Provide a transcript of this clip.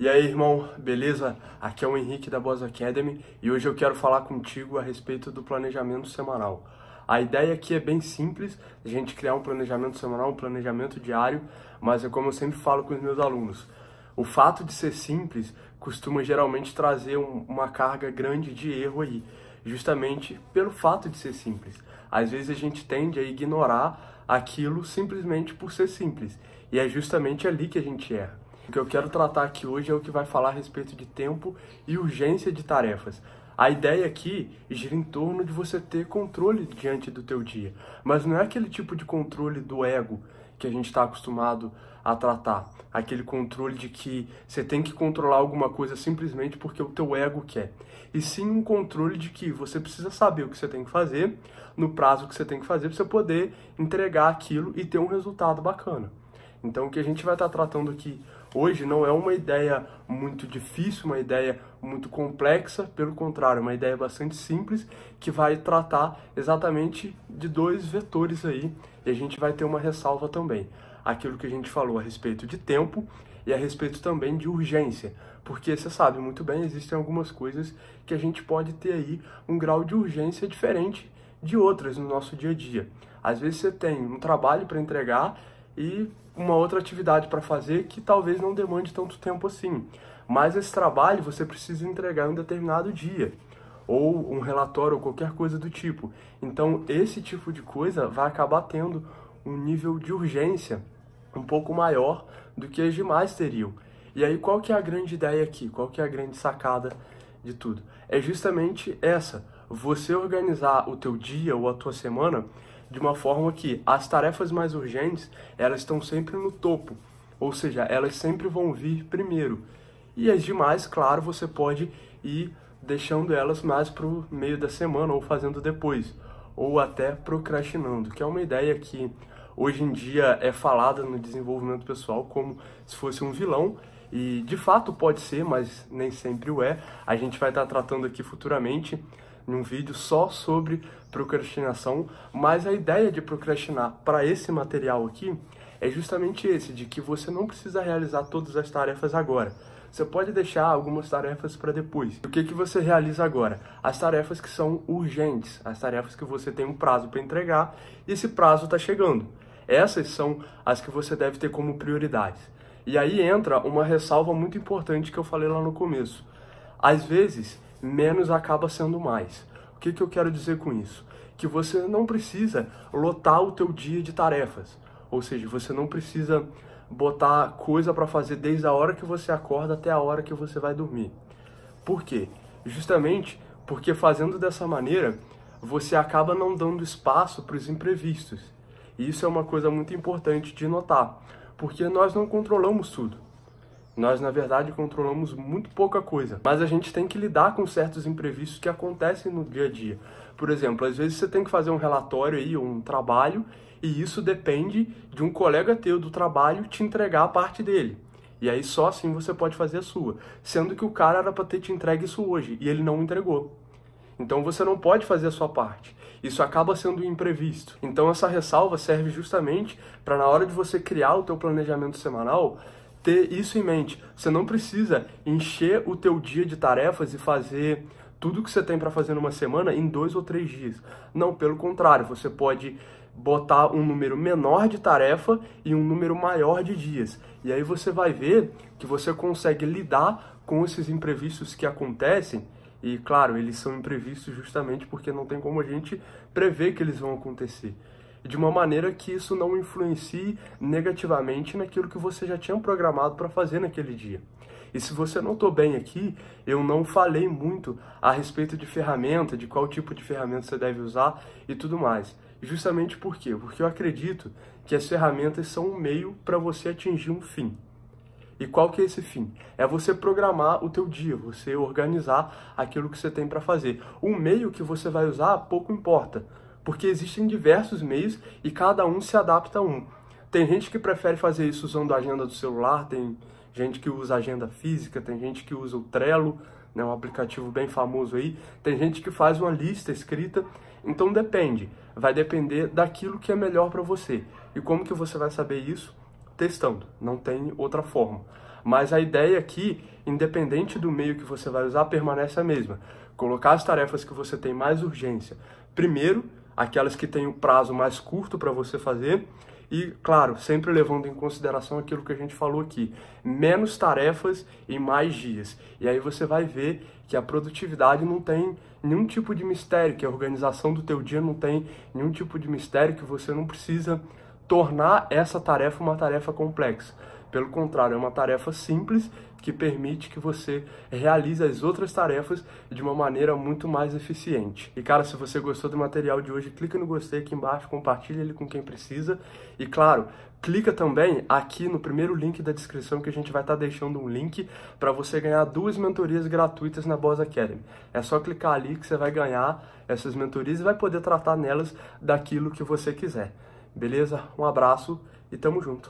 E aí, irmão, beleza? Aqui é o Henrique da Boss Academy e hoje eu quero falar contigo a respeito do planejamento semanal. A ideia aqui é bem simples, a gente criar um planejamento semanal, um planejamento diário, mas é como eu sempre falo com os meus alunos. O fato de ser simples costuma geralmente trazer um, uma carga grande de erro aí, justamente pelo fato de ser simples. Às vezes a gente tende a ignorar aquilo simplesmente por ser simples, e é justamente ali que a gente erra. O que eu quero tratar aqui hoje é o que vai falar a respeito de tempo e urgência de tarefas. A ideia aqui gira em torno de você ter controle diante do teu dia, mas não é aquele tipo de controle do ego que a gente está acostumado a tratar, aquele controle de que você tem que controlar alguma coisa simplesmente porque o teu ego quer, e sim um controle de que você precisa saber o que você tem que fazer no prazo que você tem que fazer para você poder entregar aquilo e ter um resultado bacana. Então o que a gente vai estar tá tratando aqui hoje não é uma ideia muito difícil, uma ideia muito complexa, pelo contrário, é uma ideia bastante simples que vai tratar exatamente de dois vetores aí e a gente vai ter uma ressalva também. Aquilo que a gente falou a respeito de tempo e a respeito também de urgência, porque você sabe muito bem, existem algumas coisas que a gente pode ter aí um grau de urgência diferente de outras no nosso dia a dia. Às vezes você tem um trabalho para entregar e uma outra atividade para fazer que talvez não demande tanto tempo assim. Mas esse trabalho você precisa entregar em um determinado dia, ou um relatório ou qualquer coisa do tipo. Então, esse tipo de coisa vai acabar tendo um nível de urgência um pouco maior do que as demais teriam. E aí, qual que é a grande ideia aqui? Qual que é a grande sacada de tudo? É justamente essa, você organizar o teu dia ou a tua semana de uma forma que as tarefas mais urgentes, elas estão sempre no topo, ou seja, elas sempre vão vir primeiro. E as demais, claro, você pode ir deixando elas mais para o meio da semana ou fazendo depois, ou até procrastinando, que é uma ideia que hoje em dia é falada no desenvolvimento pessoal como se fosse um vilão, e de fato pode ser, mas nem sempre o é. A gente vai estar tratando aqui futuramente num vídeo só sobre procrastinação, mas a ideia de procrastinar para esse material aqui é justamente esse, de que você não precisa realizar todas as tarefas agora. Você pode deixar algumas tarefas para depois. O que, que você realiza agora? As tarefas que são urgentes, as tarefas que você tem um prazo para entregar e esse prazo está chegando. Essas são as que você deve ter como prioridades. E aí entra uma ressalva muito importante que eu falei lá no começo. Às vezes, menos acaba sendo mais. O que, que eu quero dizer com isso? Que você não precisa lotar o teu dia de tarefas. Ou seja, você não precisa botar coisa para fazer desde a hora que você acorda até a hora que você vai dormir. Por quê? Justamente porque fazendo dessa maneira, você acaba não dando espaço para os imprevistos. E isso é uma coisa muito importante de notar, porque nós não controlamos tudo. Nós, na verdade, controlamos muito pouca coisa, mas a gente tem que lidar com certos imprevistos que acontecem no dia a dia. Por exemplo, às vezes você tem que fazer um relatório aí, um trabalho, e isso depende de um colega teu do trabalho te entregar a parte dele. E aí só assim você pode fazer a sua, sendo que o cara era para ter te entregue isso hoje e ele não entregou. Então você não pode fazer a sua parte. Isso acaba sendo um imprevisto. Então essa ressalva serve justamente para na hora de você criar o teu planejamento semanal, ter isso em mente. Você não precisa encher o teu dia de tarefas e fazer tudo que você tem para fazer numa semana em dois ou três dias. Não, pelo contrário, você pode botar um número menor de tarefa e um número maior de dias. E aí você vai ver que você consegue lidar com esses imprevistos que acontecem. E claro, eles são imprevistos justamente porque não tem como a gente prever que eles vão acontecer de uma maneira que isso não influencie negativamente naquilo que você já tinha programado para fazer naquele dia. E se você notou bem aqui, eu não falei muito a respeito de ferramenta, de qual tipo de ferramenta você deve usar e tudo mais. Justamente por quê? Porque eu acredito que as ferramentas são um meio para você atingir um fim. E qual que é esse fim? É você programar o teu dia, você organizar aquilo que você tem para fazer. O meio que você vai usar pouco importa porque existem diversos meios e cada um se adapta a um. Tem gente que prefere fazer isso usando a agenda do celular, tem gente que usa agenda física, tem gente que usa o Trello, né, um aplicativo bem famoso aí, tem gente que faz uma lista escrita, então depende, vai depender daquilo que é melhor para você. E como que você vai saber isso? Testando, não tem outra forma. Mas a ideia aqui, independente do meio que você vai usar, permanece a mesma. Colocar as tarefas que você tem mais urgência primeiro, aquelas que têm o prazo mais curto para você fazer, e, claro, sempre levando em consideração aquilo que a gente falou aqui, menos tarefas em mais dias. E aí você vai ver que a produtividade não tem nenhum tipo de mistério, que a organização do teu dia não tem nenhum tipo de mistério, que você não precisa tornar essa tarefa uma tarefa complexa. Pelo contrário, é uma tarefa simples que permite que você realize as outras tarefas de uma maneira muito mais eficiente. E cara, se você gostou do material de hoje, clica no gostei aqui embaixo, compartilha ele com quem precisa. E claro, clica também aqui no primeiro link da descrição que a gente vai estar tá deixando um link para você ganhar duas mentorias gratuitas na Boss Academy. É só clicar ali que você vai ganhar essas mentorias e vai poder tratar nelas daquilo que você quiser. Beleza? Um abraço e tamo junto.